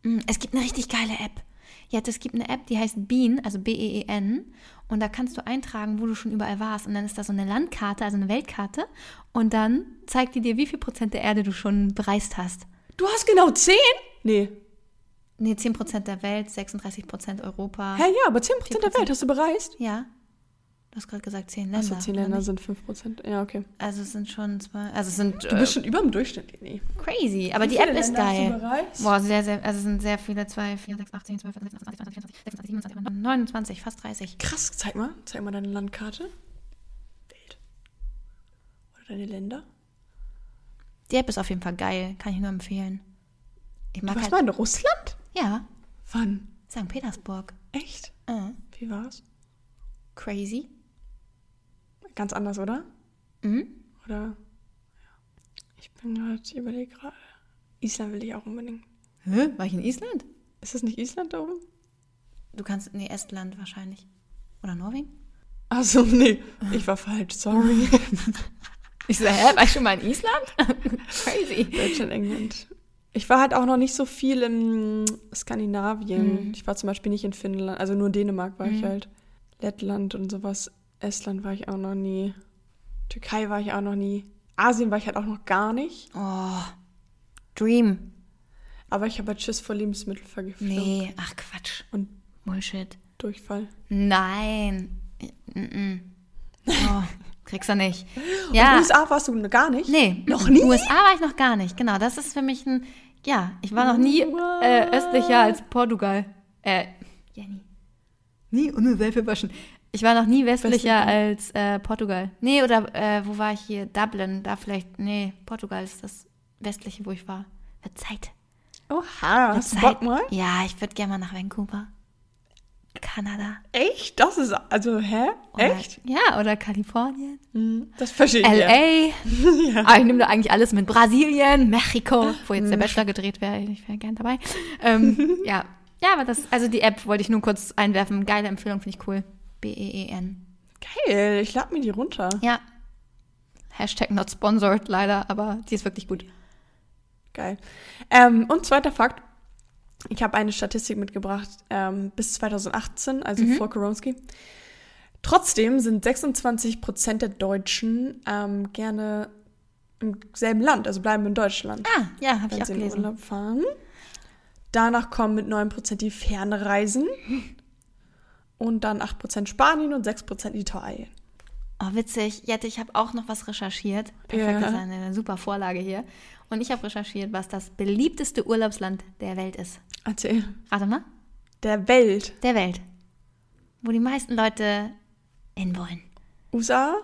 Mm, Es gibt eine richtig geile App. Ja, es gibt eine App, die heißt Bean, also B-E-E-N. Und da kannst du eintragen, wo du schon überall warst. Und dann ist da so eine Landkarte, also eine Weltkarte. Und dann zeigt die dir, wie viel Prozent der Erde du schon bereist hast. Du hast genau zehn? Nee. Nee, 10% der Welt, 36% Europa. Hä, ja, aber 10% der 4%. Welt hast du bereist? Ja. Du hast gerade gesagt 10 Länder. Achso, 10 oder Länder sind 5%. Ja, okay. Also es sind schon zwei. Also es sind Du äh, bist schon über dem Durchschnitt, Leni. crazy. Aber die App ist Länder hast du geil. Boah, sehr, sehr. Also es sind sehr viele. 2, 4, 6, 8, 10, 12, 14, 16, 20, 21, 24, 26, 27, 29, fast 30. Krass, zeig mal. Zeig mal deine Landkarte. Welt. Oder deine Länder. Die App ist auf jeden Fall geil. Kann ich nur empfehlen. Ich Du mag warst halt. mal in Russland? Ja, Wann? St. Petersburg. Echt? Äh, Wie war's? crazy. Ganz anders, oder? Mhm. Oder? Ja. Ich bin gerade, ich überlege gerade. Island will ich auch unbedingt. Hä? War ich in Island? Ist das nicht Island da oben? Du kannst. Nee, Estland wahrscheinlich. Oder Norwegen? Achso, nee. Ich war falsch, sorry. Ich so, hä? War ich schon mal in Island? crazy. Deutschland, England. Ich war halt auch noch nicht so viel in Skandinavien. Mhm. Ich war zum Beispiel nicht in Finnland, also nur in Dänemark war ich halt. Lettland und sowas. Estland war ich auch noch nie. Türkei war ich auch noch nie. Asien war ich halt auch noch gar nicht. Oh. Dream. Aber ich habe halt Schiss vor Lebensmittelvergiftung Nee, ach Quatsch. und Bullshit. Durchfall. Nein. Mm-mm. Oh, kriegst du nicht. Und Ja. USA warst du gar nicht? Nee. Noch nie? USA war ich noch gar nicht. Genau, das ist für mich ein. Ja, ich war noch nie äh, östlicher als Portugal. Äh, Jenny. Nie ohne Seife waschen. Ich war noch nie westlicher als äh, Portugal. Nee, oder äh, wo war ich hier? Dublin, da vielleicht. Nee, Portugal ist das westliche, wo ich war. Wird Zeit. Oha, Wird hast du Zeit. Bock mal? Ja, ich würde gerne mal nach Vancouver. Kanada. Echt? Das ist, also, hä? Oder, Echt? Ja, oder Kalifornien. Hm, Das verstehe ich ja. LA. Ah, ich nehme da eigentlich alles mit. Brasilien, Mexiko, wo jetzt der. Bachelor gedreht wäre. Ich wäre gern dabei. Ähm, ja. Ja, aber das, also die App wollte ich nur kurz einwerfen. Geile Empfehlung, finde ich cool. B-E-E-N. Geil, ich lade mir die runter. Ja. Hashtag not sponsored, leider, aber die ist wirklich gut. Geil. Ähm, und zweiter Fakt. Ich habe eine Statistik mitgebracht ähm, bis 2018, also Mhm. vor Koronski. Trotzdem sind 26 Prozent der Deutschen ähm, gerne im selben Land, also bleiben in Deutschland, Ah, ja, habe ich auch sie gelesen. Urlaub fahren. Danach kommen mit 9 Prozent die Fernreisen. Und dann 8 Prozent Spanien und 6 Prozent Italien. Oh, witzig. Jette, ich habe auch noch was recherchiert. Perfekt, Ja. das ist eine super Vorlage hier. Und ich habe recherchiert, was das beliebteste Urlaubsland der Welt ist. Erzähl. Rate mal. Der Welt. Der Welt. Wo die meisten Leute hinwollen. USA?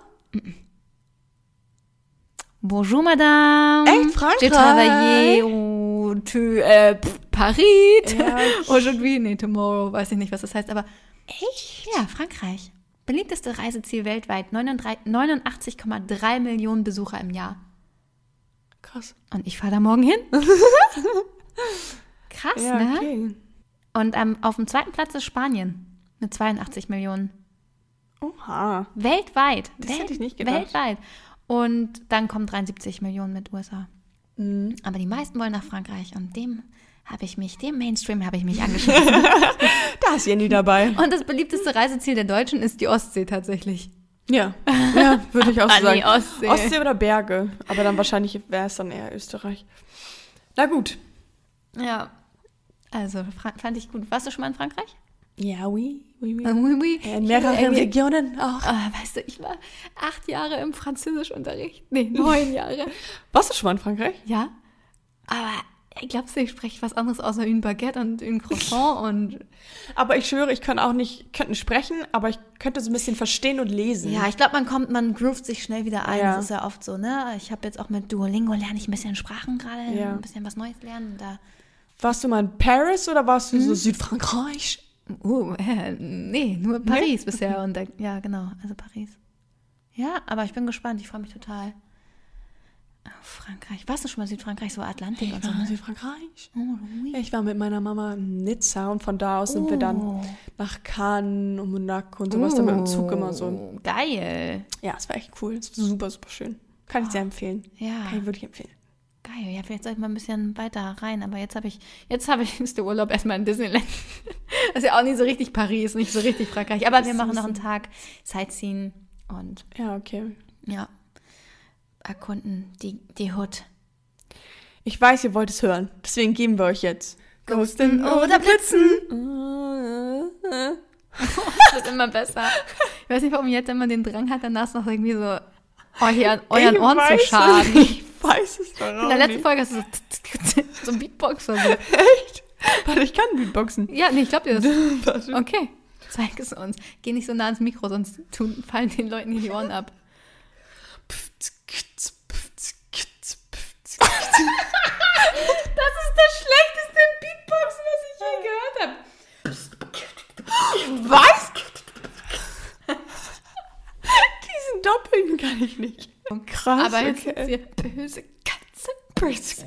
Bonjour, Madame. Echt? Frankreich? J'ai travaillé au, tu, äh, Paris. Ja, Aujourd'hui, nee, tomorrow, weiß ich nicht, was das heißt, aber Echt? ja, Frankreich. Beliebteste Reiseziel weltweit, 39 89,3 Millionen Besucher im Jahr. Krass. Und ich fahre da morgen hin. Krass, Ja, ne? okay. Und ähm, auf dem zweiten Platz ist Spanien mit 82 Millionen. Oha. Weltweit. Das hätte ich nicht gedacht. Weltweit. Und dann kommen 73 Millionen mit USA. Mhm. Aber die meisten wollen nach Frankreich und dem habe ich mich, dem Mainstream habe ich mich angeschlossen. Da ist Jenny dabei. und das beliebteste Reiseziel der Deutschen ist die Ostsee tatsächlich. Ja, ja würde ich auch so sagen. die Ostsee. Ostsee oder Berge. Aber dann wahrscheinlich wäre es dann eher Österreich. Na gut. Ja. Also Fra fand ich gut. Warst du schon mal in Frankreich? Ja, oui, oui, oui. Äh, oui, oui. In mehreren Regionen auch. Ah, weißt du, ich war acht Jahre im Französischunterricht. Nee, neun Jahre. Warst du schon mal in Frankreich? Ja. Aber ich glaube, ich spreche was anderes außer ein Baguette und ein Croissant und Aber ich schwöre, ich kann auch nicht, könnte nicht sprechen, aber ich könnte so ein bisschen verstehen und lesen. Ja, ich glaube, man kommt, man groovt sich schnell wieder ein. Ja. Das ist ja oft so, ne? Ich habe jetzt auch mit Duolingo lerne ich ein bisschen Sprachen gerade, Ja. ein bisschen was Neues lernen. Da, Warst du mal in Paris oder warst du so Südfrankreich? uh, äh, nee, nur Paris bisher. Und da, ja, genau, also Paris. Ja, aber ich bin gespannt. Ich freue mich total. Frankreich. Warst du schon mal Südfrankreich, so Atlantik und so? Ne? Südfrankreich. Oh. Ich war mit meiner Mama in Nizza und von da aus sind wir Oh. dann nach Cannes und Monaco und sowas dann mit dem Zug immer so. Oh, Geil. Ja, es war echt cool. Es war super, super schön. Kann ich sehr empfehlen. Ja. Kann ich wirklich empfehlen. Geil, ja, vielleicht soll ich mal ein bisschen weiter rein, aber jetzt habe ich, jetzt habe ich, ist der Urlaub erstmal in Disneyland. Das ist ja auch nicht so richtig Paris, nicht so richtig Frankreich, aber wir machen noch einen Tag Sightseeing und Ja, okay. ja, erkunden die, die Hood. Ich weiß, ihr wollt es hören. Deswegen geben wir euch jetzt Ghosten oder Blitzen. Das wird immer besser. Ich weiß nicht, warum jetzt immer den Drang hat, danach noch irgendwie so euren Ich Ohren zu schaden. es, Ich weiß es doch In der letzten Folge hast du so, so ein Beatbox oder so. Echt? Warte, ich kann Beatboxen. Ja, nee, ich glaube dir das. Okay, zeig es uns. Geh nicht so nah ans Mikro, sonst tun, fallen den Leuten hier die Ohren ab. Das ist das schlechteste Beatbox, was ich je gehört habe. Was? Diesen Doppeln kann ich nicht. Krass, Aber jetzt okay. hier böse Katze.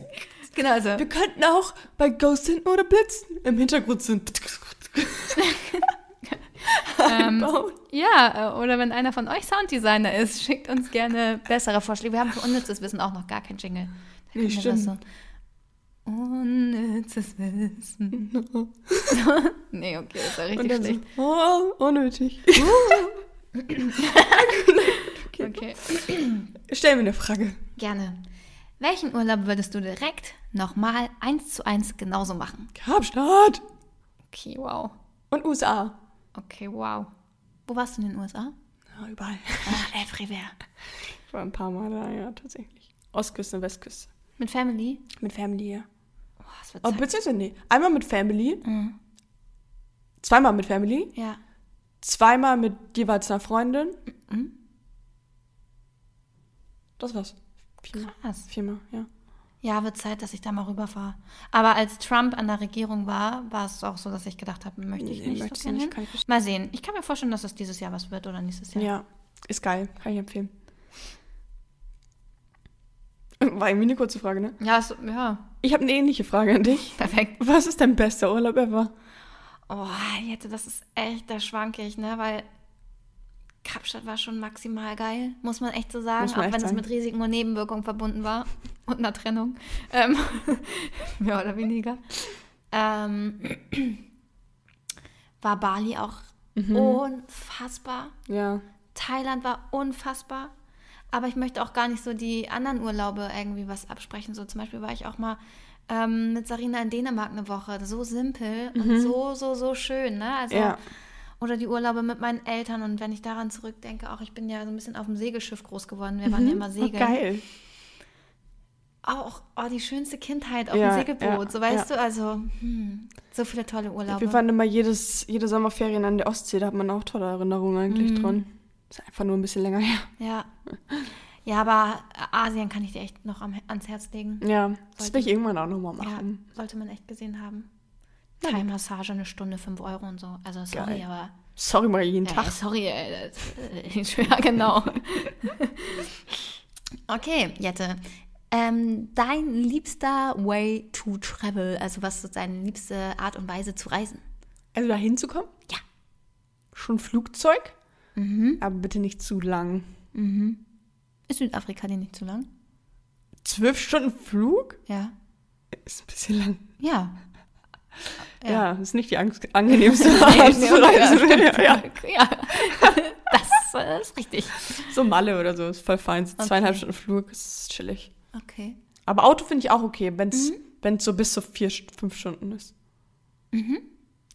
Genau, also. Wir könnten auch bei Ghosten oder Blitzen im Hintergrund sind. Ähm, ja, äh, oder wenn einer von euch Sounddesigner ist, schickt uns gerne bessere Vorschläge. Wir haben für unnützes Wissen auch noch gar kein Jingle. Da Nee, stimmt. Unnützes Wissen. nee, okay, das war Und richtig dann schlecht. so, oh, unnötig. Okay. Stell mir eine Frage. Gerne. Welchen Urlaub würdest du direkt nochmal eins zu eins genauso machen? Kapstadt Okay, wow. und USA. Okay, wow. Wo warst du in den USA? Ja, überall. Ah, everywhere. Ich war ein paar Mal da, ja, tatsächlich. Ostküste, Westküste. Mit Family? Mit Family, ja. Oh, Oh, beziehungsweise, nee. Einmal mit Family, Mhm. zweimal mit Family, Ja. zweimal mit jeweils einer Freundin. Mhm. Das war's. Viermal. Krass. Viermal, ja. Ja, wird Zeit, dass ich da mal rüberfahre. Aber als Trump an der Regierung war, war es auch so, dass ich gedacht habe, möchte ich Nee, nicht. möchtest so nicht. Mal sehen. Ich kann mir vorstellen, dass das dieses Jahr was wird oder nächstes Jahr. Ja, ist geil. Kann ich empfehlen. War irgendwie eine kurze Frage, ne? Ja, so, ja. Ich habe eine ähnliche Frage an dich. perfekt. Was ist dein bester Urlaub ever? Oh, jetzt, das ist echt, da schwanke ich, ne? Weil Kapstadt war schon maximal geil, muss man echt so sagen. Auch echt wenn es mit Risiken und Nebenwirkungen verbunden war und einer Trennung. Ähm, mehr oder weniger. Ähm, war Bali auch Mhm. unfassbar. Ja. Thailand war unfassbar. Aber ich möchte auch gar nicht so die anderen Urlaube irgendwie was absprechen. So zum Beispiel war ich auch mal ähm, mit Sarina in Dänemark eine Woche. So simpel und so, so, so schön. Ne? Also, Mhm. Ja. Oder die Urlaube mit meinen Eltern. Und wenn ich daran zurückdenke, auch ich bin ja so ein bisschen auf dem Segelschiff groß geworden. Wir waren ja immer Oh, segeln. geil. Auch oh, die schönste Kindheit auf Ja, dem Segelboot. ja, so weißt du, also hm, so viele tolle Urlaube. Wir waren immer jedes, jede Sommerferien an der Ostsee, da hat man auch tolle Erinnerungen eigentlich Mhm. dran. Ist einfach nur ein bisschen länger her. ja. Ja, aber Asien kann ich dir echt noch am, ans Herz legen. Ja, das Sollte- will ich irgendwann auch nochmal Ja, machen. sollte man echt gesehen haben. Thai-Massage eine Stunde, 5 Euro und so. Also sorry, Geil. aber. Sorry mal jeden Ja, Tag. sorry, ey. Das, äh, ja, genau. okay, Jette. Ähm, dein liebster Way to travel, also was ist deine liebste Art und Weise zu reisen? Also da hinzukommen? Ja. Schon Flugzeug? Mhm. Aber bitte nicht zu lang. Ist Südafrika dir nicht zu lang? Zwölf Stunden Flug? Ja. Ist ein bisschen lang. Ja. Ja, ist nicht die ang- angenehmste Art nee, zu reisen. ja. ja. ja. Das äh, ist richtig. So Malle oder so, ist voll fein. Okay. Zweieinhalb Stunden Flug, ist chillig. Okay. Aber Auto finde ich auch okay, wenn es Mhm. so bis zu vier, fünf Stunden ist.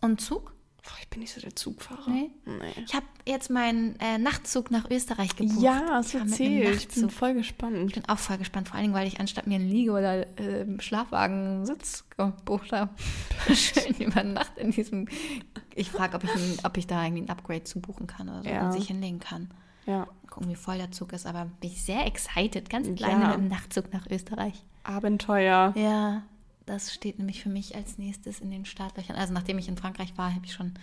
Und Zug? Boah, ich bin nicht so der Zugfahrer. Nee. Nee. Ich habe jetzt meinen äh, Nachtzug nach Österreich gebucht. Ja, einem erzählt. Ich bin voll gespannt. Ich bin auch voll gespannt, vor allen Dingen, weil ich anstatt mir einen Liege- oder äh, Schlafwagen Sitz gebucht habe. Schön über Nacht in diesem. Ich frage, ob, ich ein- ob ich da irgendwie ein Upgrade zu buchen kann oder so, Ja. und sich hinlegen kann. Ja, Gucken, wie voll der Zug ist, aber bin ich sehr excited. Ganz kleine Ja. mit dem Nachtzug nach Österreich. Abenteuer. Ja, das steht nämlich für mich als nächstes in den Startlöchern. Also nachdem ich in Frankreich war, habe ich schon,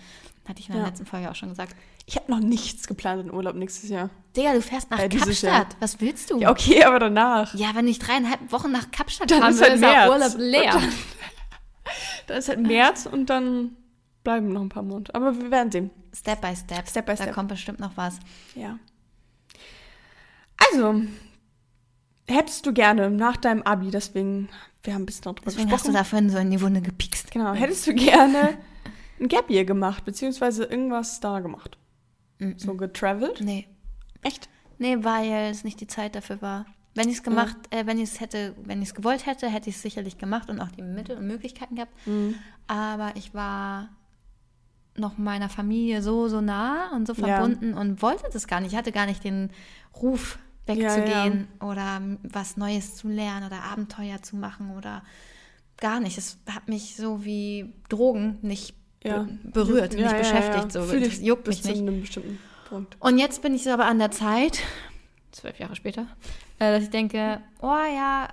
hatte ich in der Ja. letzten Folge auch schon gesagt, Ich habe noch nichts geplant in Urlaub nächstes Jahr. Digga, du fährst nach Äh, Kapstadt. Was willst du? Ja, okay, aber danach. Ja, wenn ich dreieinhalb Wochen nach Kapstadt Dann fahren ist halt ist der März. Urlaub leer. Und Dann ist halt März und dann bleiben noch ein paar Monate. Aber wir werden sehen. Step by step. Step by Da step. kommt bestimmt noch was. Ja. Also, hättest du gerne nach deinem Abi, deswegen, wir haben ein bisschen darüber Deswegen hast du gesprochen. da vorhin so in die Wunde gepikst. Genau, hättest du gerne ein Gap Year gemacht, beziehungsweise irgendwas da gemacht? Mhm. So getravelt? Nee. Echt? Nee, weil es nicht die Zeit dafür war. Wenn ich es gemacht, ja. äh, wenn ich es hätte, wenn ich es gewollt hätte, hätte ich es sicherlich gemacht und auch die Mittel und Möglichkeiten gehabt. Mhm. Aber ich war noch meiner Familie so, so nah und so verbunden ja. und wollte das gar nicht. Ich hatte gar nicht den Ruf, wegzugehen ja, oder was Neues zu lernen oder Abenteuer zu machen oder gar nicht. Es hat mich so wie Drogen nicht be berührt, nicht beschäftigt. So. Das juckt mich nicht. Und jetzt bin ich so aber an der Zeit, zwölf Jahre später, äh, dass ich denke, oh ja,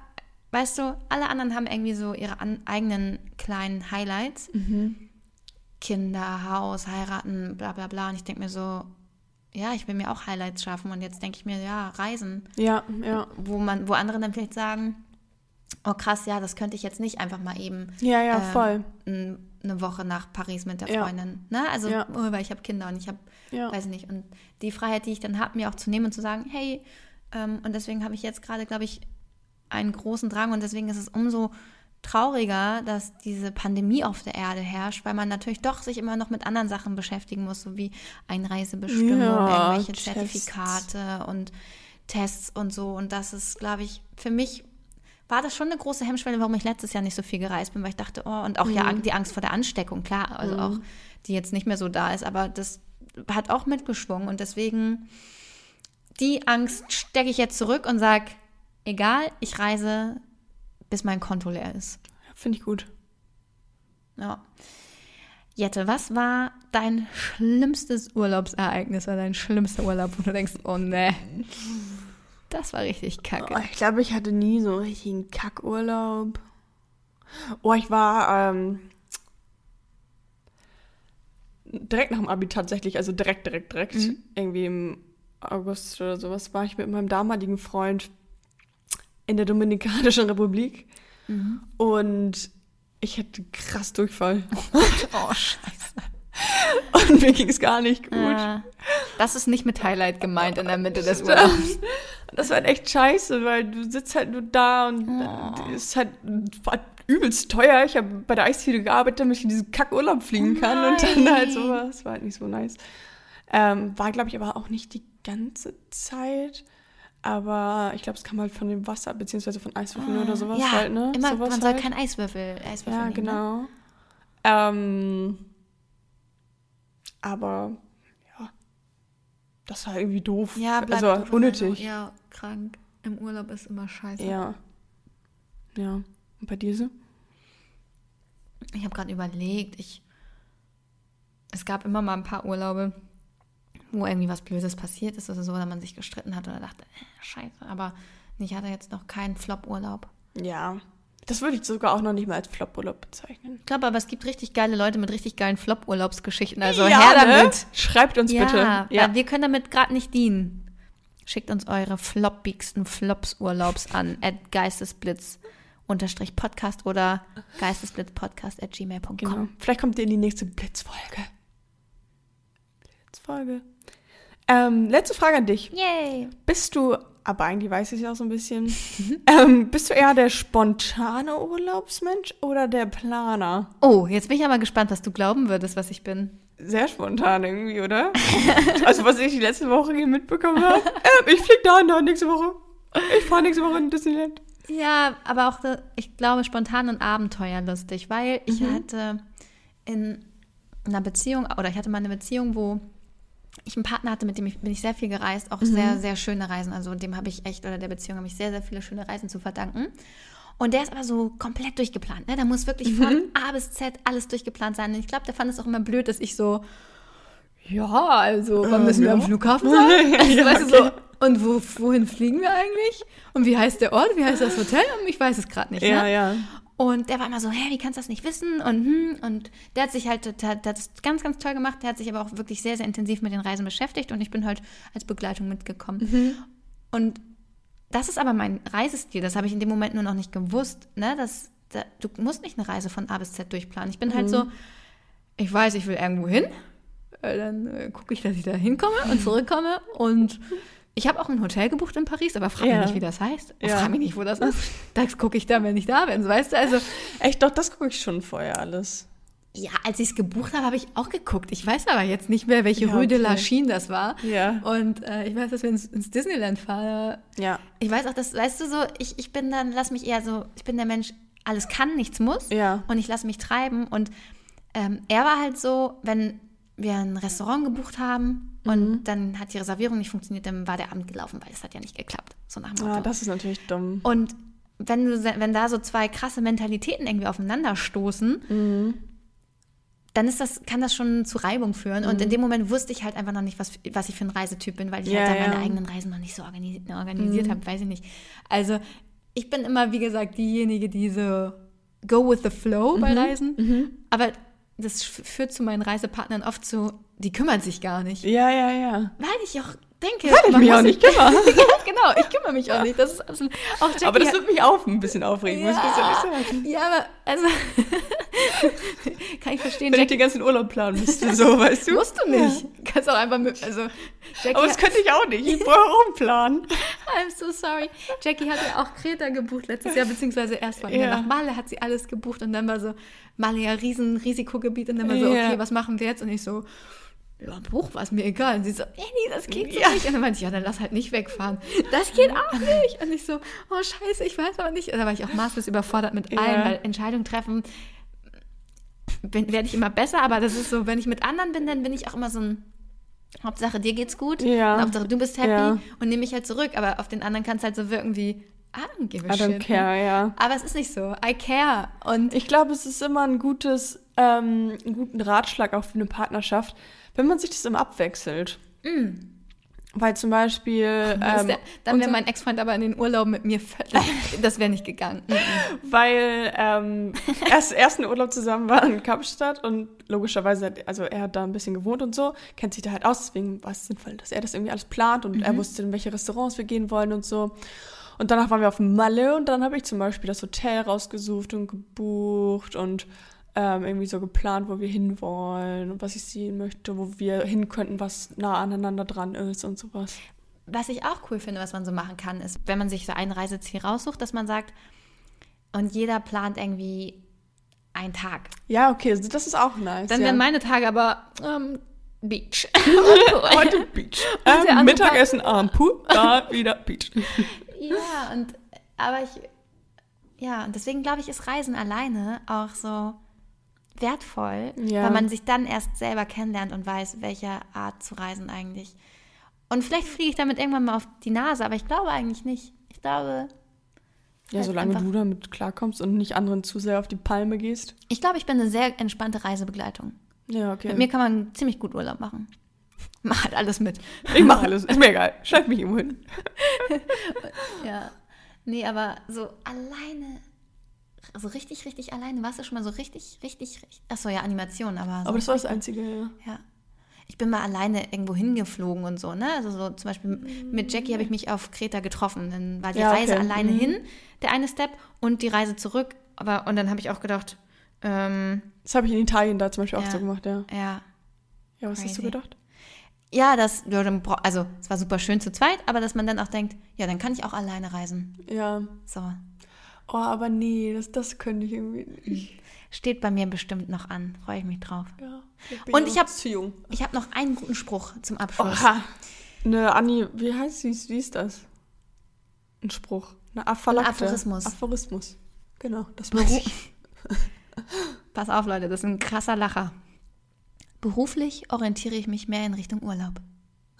weißt du, alle anderen haben irgendwie so ihre an, eigenen kleinen Highlights. Mhm. Kinder, Haus, heiraten, bla bla bla. Und ich denke mir so, ja, ich will mir auch Highlights schaffen. Und jetzt denke ich mir, ja, Reisen. Ja, ja. Wo man, wo andere dann vielleicht sagen, oh krass, ja, das könnte ich jetzt nicht einfach mal eben. Ja, ja, ähm, voll. Eine Woche nach Paris mit der Freundin. Ja. Ne? Also, ja. oh, weil ich habe Kinder und ich habe, ja. weiß nicht. Und die Freiheit, die ich dann habe, mir auch zu nehmen und zu sagen, hey, ähm, und deswegen habe ich jetzt gerade, glaube ich, einen großen Drang und deswegen ist es umso trauriger, dass diese Pandemie auf der Erde herrscht, weil man natürlich doch sich immer noch mit anderen Sachen beschäftigen muss, so wie Einreisebestimmung, ja, irgendwelche Tests. Zertifikate und Tests und so. Und das ist, glaube ich, für mich war das schon eine große Hemmschwelle, warum ich letztes Jahr nicht so viel gereist bin, weil ich dachte, oh, und auch mhm. ja die Angst vor der Ansteckung, klar, also mhm. auch die jetzt nicht mehr so da ist, aber das hat auch mitgeschwungen und deswegen die Angst stecke ich jetzt zurück und sage, egal, ich reise bis mein Konto leer ist. Finde ich gut. Ja. Jette, was war dein schlimmstes Urlaubsereignis oder dein schlimmster Urlaub, wo du denkst, oh ne, das war richtig kacke. Oh, ich glaube, ich hatte nie so einen richtigen Kackurlaub. Oh, ich war ähm, direkt nach dem Abi tatsächlich, also direkt, direkt, direkt, mhm. irgendwie im August oder sowas, war ich mit meinem damaligen Freund in der Dominikanischen Republik. Mhm. Und ich hatte krass Durchfall. oh, scheiße. Und mir ging es gar nicht gut. Äh, das ist nicht mit Highlight gemeint in der Mitte des Urlaubs. Das war echt scheiße, weil du sitzt halt nur da und oh. ist halt war übelst teuer. Ich habe bei der Eisdiele gearbeitet, damit ich in diesen Kackurlaub fliegen kann oh und dann halt sowas. War halt nicht so nice. Ähm, war, glaube ich, aber auch nicht die ganze Zeit. Aber ich glaube, es kam halt von dem Wasser, beziehungsweise von Eiswürfeln ah, oder sowas ja, halt, ne? Immer, sowas man soll halt. kein Eiswürfel, Eiswürfel Ja, nehmen, genau. Ne? Ähm, aber ja, das war irgendwie doof. Ja, also unnötig. Ja, krank. Im Urlaub ist immer scheiße. Ja. Ja. Und bei dir so? Ich habe gerade überlegt, ich es gab immer mal ein paar Urlaube, wo irgendwie was Blödes passiert ist oder so, oder man sich gestritten hat oder dachte, äh, scheiße, aber ich hatte jetzt noch keinen Flop-Urlaub. Ja, das würde ich sogar auch noch nicht mal als Flop-Urlaub bezeichnen. Ich glaube, aber es gibt richtig geile Leute mit richtig geilen Flop-Urlaubsgeschichten. Also ja, her damit. Ne? Schreibt uns ja, bitte. Ja, wir können damit gerade nicht dienen. Schickt uns eure floppigsten Flops-Urlaubs an at geistesblitz Podcast oder geistesblitzpodcast at gmail.com. Genau. Vielleicht kommt ihr in die nächste Blitzfolge. Blitzfolge. Ähm, letzte Frage an dich. Yay. Bist du, aber eigentlich weiß ich es ja auch so ein bisschen, ähm, bist du eher der spontane Urlaubsmensch oder der Planer? Oh, jetzt bin ich aber gespannt, was du glauben würdest, was ich bin. Sehr spontan irgendwie, oder? also, was ich die letzte Woche mitbekommen habe. Äh, ich fliege da und da nächste Woche. Ich fahre nächste Woche in Disneyland. Ja, aber auch, ich glaube, spontan und abenteuerlustig, weil ich mhm. hatte in einer Beziehung, oder ich hatte mal eine Beziehung, wo ich einen Partner hatte, mit dem ich, bin ich sehr viel gereist, auch mhm. sehr, sehr schöne Reisen. Also dem habe ich echt, oder der Beziehung habe ich sehr, sehr viele schöne Reisen zu verdanken. Und der ist aber so komplett durchgeplant. Ne? Da muss wirklich von mhm. A bis Z alles durchgeplant sein. Und ich glaube, der fand es auch immer blöd, dass ich so, ja, also, wann müssen wir am Flughafen sein? Also, ja, weißt okay. du, so, und wo, wohin fliegen wir eigentlich? Und wie heißt der Ort? Wie heißt das Hotel? Und ich weiß es gerade nicht. Ja, ne? ja. Und der war immer so, hä, wie kannst du das nicht wissen? Und, hm, und der hat sich halt, der, der hat das ganz, ganz toll gemacht. Der hat sich aber auch wirklich sehr, sehr intensiv mit den Reisen beschäftigt und ich bin halt als Begleitung mitgekommen. Mhm. Und das ist aber mein Reisestil. Das habe ich in dem Moment nur noch nicht gewusst. Ne? Das, da, du musst nicht eine Reise von A bis Z durchplanen. Ich bin halt mhm. halt so, ich weiß, ich will irgendwo hin. Dann äh, gucke ich, dass ich da hinkomme und zurückkomme und ich habe auch ein Hotel gebucht in Paris, aber frag ja. mich nicht, wie das heißt. Ja. frag mich nicht, wo das ist. Das gucke ich dann, wenn ich da bin, weißt du? Also echt, doch, das gucke ich schon vorher alles. Ja, als ich es gebucht habe, habe ich auch geguckt. Ich weiß aber jetzt nicht mehr, welche Ja, Rue de la Chine das war. Ja. Und äh, ich weiß, dass wir ins, ins Disneyland fahren. Ja. Ich weiß auch, dass, weißt du so, ich, ich bin dann, lass mich eher so, ich bin der Mensch, alles kann, nichts muss. Ja. Und ich lasse mich treiben. Und ähm, er war halt so, wenn wir ein Restaurant gebucht haben Mhm. und dann hat die Reservierung nicht funktioniert, dann war der Abend gelaufen, weil es hat ja nicht geklappt. So nach dem Motto. Ah, das ist natürlich dumm. Und wenn, du, wenn da so zwei krasse Mentalitäten irgendwie aufeinander stoßen, Mhm. dann ist das, kann das schon zu Reibung führen. Und in dem Moment wusste ich halt einfach noch nicht, was, was ich für ein Reisetyp bin, weil ich Ja, halt da meine ja. Mhm. eigenen Reisen noch nicht so organi organisiert habe, weiß ich nicht. Also ich bin immer, wie gesagt, diejenige, die so go with the flow Mhm. bei Reisen. Aber das führt zu meinen Reisepartnern oft zu, die kümmern sich gar nicht. Ja, ja, ja. Weil ich auch denke, Weil ich mich auch nicht kümmere. ja, genau, ich kümmere mich auch nicht. Das ist absolut, auch Jackie Aber das wird mich auch ein bisschen aufregen, muss ich sagen. ja, aber also kann ich verstehen. Wenn ich Jackie, den ganzen Urlaub planen müsste, so, weißt du? musst du nicht. Kannst auch einfach mit, also Jackie, Aber das könnte ich auch nicht. Ich brauche auch einen Plan. I'm so sorry. Jackie hat ja auch Kreta gebucht letztes Jahr, beziehungsweise erst von Ja. nach Malle hat sie alles gebucht und dann war so Malle ja riesen Risikogebiet und dann war so, Ja. okay, was machen wir jetzt? Und ich so, ja, Buch war es mir egal. Und sie so, Annie, das geht so Ja. nicht. Und dann meinte ich, ja, dann lass halt nicht wegfahren. Das geht auch nicht. Und ich so, oh scheiße, ich weiß aber nicht. Und da war ich auch maßlos überfordert mit Ja. allem, weil Entscheidungen treffen werde ich immer besser, aber das ist so, wenn ich mit anderen bin, dann bin ich auch immer so ein Hauptsache dir geht's gut, Ja. und Hauptsache du bist happy Ja. und nehme mich halt zurück, aber auf den anderen kann es halt so wirken wie I don't give a I don't shit. care, ne? ja. Aber es ist nicht so. I care. Und Ich glaube, es ist immer ein gutes, ähm, einen guten Ratschlag auch für eine Partnerschaft, wenn man sich das immer abwechselt. Weil zum Beispiel. Ähm, wär, dann wäre mein Ex-Freund aber in den Urlaub mit mir völlig, das wäre nicht gegangen. Mhm. weil ähm, erst ersten Urlaub zusammen waren in Kapstadt und logischerweise, hat- also er hat da ein bisschen gewohnt und so, kennt sich da halt aus, deswegen war es sinnvoll, dass er das irgendwie alles plant und er wusste, in welche Restaurants wir gehen wollen und so. Und danach waren wir auf Malle und dann habe ich zum Beispiel das Hotel rausgesucht und gebucht und ähm, irgendwie so geplant, wo wir hinwollen und was ich sehen möchte, wo wir hin könnten, was nah aneinander dran ist und sowas. Was ich auch cool finde, was man so machen kann, ist, wenn man sich so ein Reiseziel raussucht, dass man sagt, und jeder plant irgendwie einen Tag. Ja, okay, also das ist auch nice. Dann ja. wären meine Tage aber ähm, Beach. Heute Beach. Ähm, Mittagessen am Pool, da wieder Beach. Ja, und aber ich, ja, und deswegen glaube ich, ist Reisen alleine auch so wertvoll, Ja. weil man sich dann erst selber kennenlernt und weiß, welche Art zu reisen eigentlich. Und vielleicht fliege ich damit irgendwann mal auf die Nase, aber ich glaube eigentlich nicht. Ich glaube, Ja, Halt solange du damit klarkommst und nicht anderen zu sehr auf die Palme gehst. ich glaube, ich bin eine sehr entspannte Reisebegleitung. Ja, okay. Mit mir kann man ziemlich gut Urlaub machen. Mach halt alles mit. ich mache alles, ist mir egal. Schreib mich irgendwo hin. Ja. Nee, aber so alleine, so richtig, richtig alleine, warst du schon mal so richtig, richtig, richtig. Achso, ja, Animation, aber. So Aber das war das Einzige, ja. Ja. Ich bin mal alleine irgendwo hingeflogen und so, ne? Also so zum Beispiel mit Jackie habe ich mich auf Kreta getroffen. Dann war die Ja, okay. Reise alleine Mhm. hin, der eine Step, und die Reise zurück. Aber und dann habe ich auch gedacht, ähm, Das habe ich in Italien da zum Beispiel auch Ja. so gemacht, ja. ja. Ja, was hast du Crazy. gedacht? Ja, das, also es war super schön zu zweit, aber dass man dann auch denkt, ja, dann kann ich auch alleine reisen. Ja. So. Oh, aber nee, das, das könnte ich irgendwie nicht. Steht bei mir bestimmt noch an. Freue ich mich drauf. Ja, bin Und ich hab- zu jung. Ich habe noch einen guten Spruch zum Abschluss. Oha. Ne, Anni, wie heißt sie? Wie ist das? Ein Spruch. Eine Aphalakte. Aphorismus. Aphorismus. Genau, das weiß ich. Pass auf, Leute, das ist ein krasser Lacher. Beruflich orientiere ich mich mehr in Richtung Urlaub.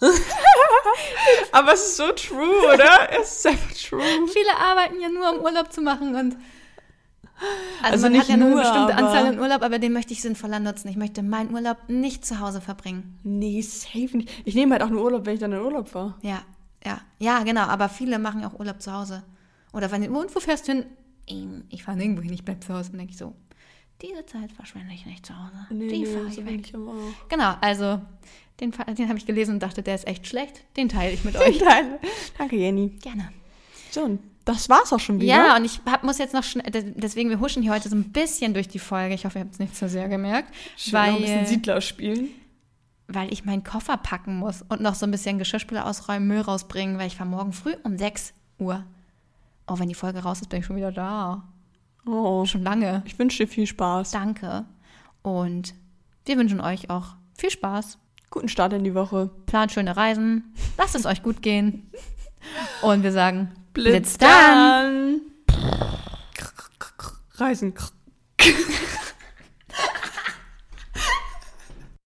Aber es ist so true, oder? es ist einfach true. Viele arbeiten ja nur, um Urlaub zu machen und also, Also man nicht hat ja nur eine bestimmte Anzahl an Urlaub, aber den möchte ich sinnvoller nutzen. Ich möchte meinen Urlaub nicht zu Hause verbringen. Nee, safe nicht. Ich nehme halt auch nur Urlaub, wenn ich dann in Urlaub fahre. Ja, ja, ja, genau. Aber viele machen auch Urlaub zu Hause. Oder wenn und wo fährst du hin? Ähm, Ich fahre nirgendwo hin, ich bleib zu Hause. Und denke ich so, diese Zeit verschwende ich nicht zu Hause. Nee, Die nee, fahre so ich bin weg. ich. Genau, also den, den habe ich gelesen und dachte, der ist echt schlecht. Den teile ich mit euch. Geil. Danke, Jenny. Gerne. So, und das war's auch schon wieder. Ja, und ich hab, muss jetzt noch schnell, deswegen, wir huschen hier heute so ein bisschen durch die Folge. Ich hoffe, ihr habt es nicht so sehr gemerkt. Schön noch ein bisschen Weil, Siedler spielen. weil ich meinen Koffer packen muss und noch so ein bisschen Geschirrspüler ausräumen, Müll rausbringen, weil ich fahre morgen früh um 6 Uhr. Oh, wenn die Folge raus ist, bin ich schon wieder da. Oh, Schon lange. ich wünsche dir viel Spaß. Danke. Und wir wünschen euch auch viel Spaß. Guten Start in die Woche. Plant schöne Reisen. Lasst es euch gut gehen. Und wir sagen, Blitz dann. Reisen.